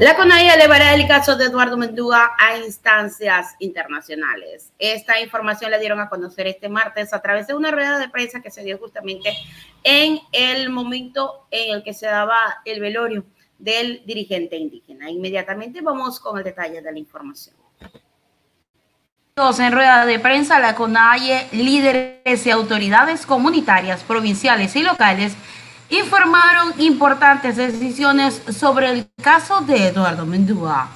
La CONAIE elevará el caso de Eduardo Mendúa a instancias internacionales. Esta información la dieron a conocer este martes a través de una rueda de prensa que se dio justamente en el momento en el que se daba el velorio del dirigente indígena. Inmediatamente vamos con el detalle de la información. En rueda de prensa, la CONAIE, líderes y autoridades comunitarias, provinciales y locales informaron importantes decisiones sobre el caso de Eduardo Mendúa.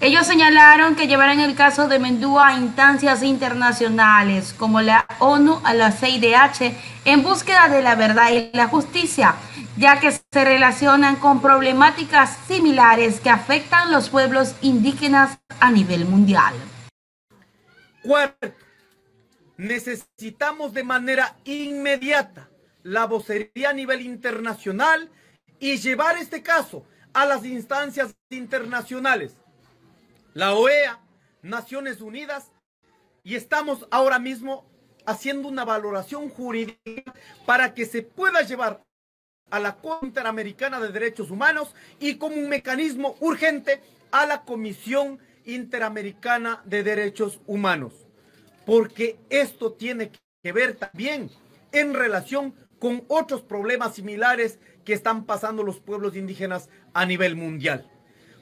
Ellos señalaron que llevarán el caso de Mendúa a instancias internacionales como la ONU a la CIDH en búsqueda de la verdad y la justicia, ya que se relacionan con problemáticas similares que afectan los pueblos indígenas a nivel mundial. Cuarto, necesitamos de manera inmediata la vocería a nivel internacional y llevar este caso a las instancias internacionales, la OEA, Naciones Unidas, y estamos ahora mismo haciendo una valoración jurídica para que se pueda llevar a la Corte Interamericana de Derechos Humanos y como un mecanismo urgente a la Comisión Interamericana de Derechos Humanos. Porque esto tiene que ver también en relación con otros problemas similares que están pasando los pueblos indígenas a nivel mundial.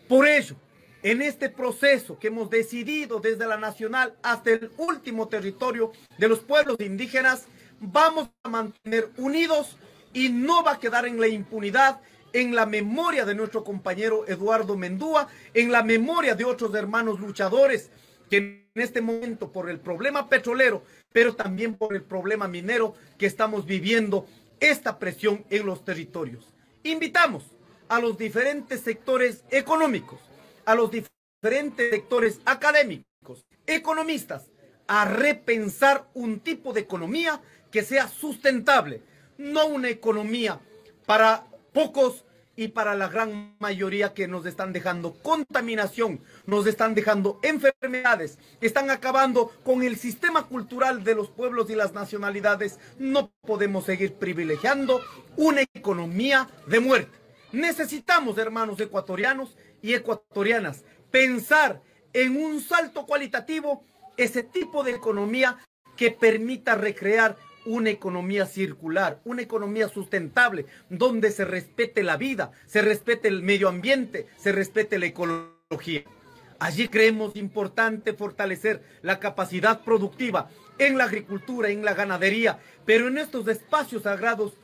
Por ello, en este proceso que hemos decidido desde la nacional hasta el último territorio de los pueblos indígenas, vamos a mantener unidos y no va a quedar en la impunidad en la memoria de nuestro compañero Eduardo Mendúa, en la memoria de otros hermanos luchadores que en este momento por el problema petrolero, pero también por el problema minero que estamos viviendo, esta presión en los territorios. Invitamos a los diferentes sectores económicos, a los diferentes sectores académicos, economistas, a repensar un tipo de economía que sea sustentable, no una economía para pocos y para la gran mayoría que nos están dejando contaminación, nos están dejando enfermedades, están acabando con el sistema cultural de los pueblos y las nacionalidades, no podemos seguir privilegiando una economía de muerte. Necesitamos, hermanos ecuatorianos y ecuatorianas, pensar en un salto cualitativo, ese tipo de economía que permita recrear una economía circular, una economía sustentable, donde se respete la vida, se respete el medio ambiente, se respete la ecología. Allí creemos importante fortalecer la capacidad productiva en la agricultura, en la ganadería, pero en estos espacios sagrados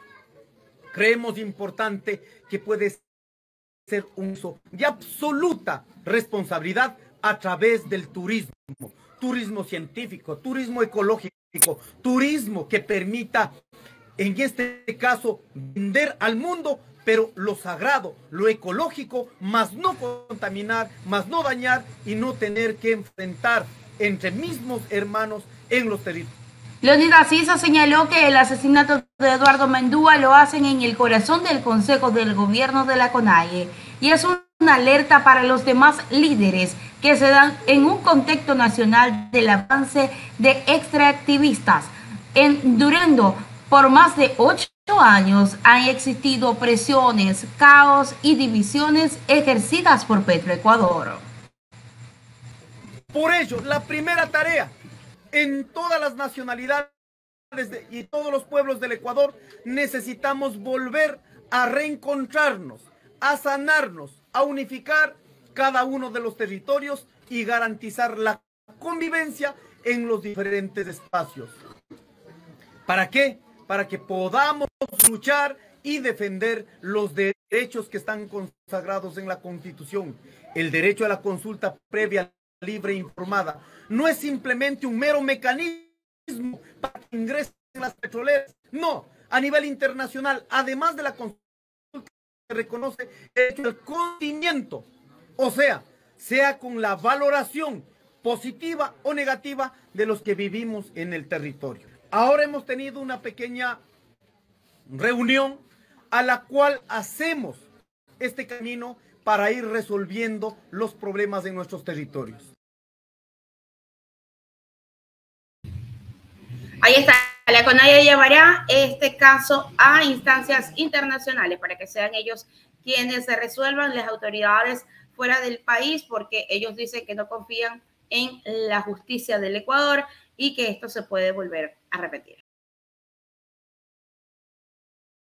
creemos importante que puede ser un uso de absoluta responsabilidad a través del turismo, turismo científico, turismo ecológico turismo que permita, en este caso, vender al mundo, pero lo sagrado, lo ecológico, más no contaminar, más no dañar y no tener que enfrentar entre mismos hermanos en los territorios. Leonidas Cisa señaló que el asesinato de Eduardo Mendúa lo hacen en el corazón del Consejo del Gobierno de la CONAIE y es una alerta para los demás líderes que se dan en un contexto nacional del avance de extractivistas. En, durando por más de ocho años han existido presiones, caos y divisiones ejercidas por Petroecuador. Por ello, la primera tarea en todas las nacionalidades y todos los pueblos del Ecuador necesitamos volver a reencontrarnos, a sanarnos, a unificar cada uno de los territorios y garantizar la convivencia en los diferentes espacios. ¿Para qué? Para que podamos luchar y defender los derechos que están consagrados en la Constitución. El derecho a la consulta previa, libre e informada no es simplemente un mero mecanismo para que ingresen las petroleras. No, a nivel internacional, además de la consulta, reconoce el al conocimiento o sea, sea con la valoración positiva o negativa de los que vivimos en el territorio. Ahora hemos tenido una pequeña reunión a la cual hacemos este camino para ir resolviendo los problemas de nuestros territorios. Ahí está la CONAIE llevará este caso a instancias internacionales para que sean ellos quienes se resuelvan las autoridades fuera del país, porque ellos dicen que no confían en la justicia del Ecuador y que esto se puede volver a repetir.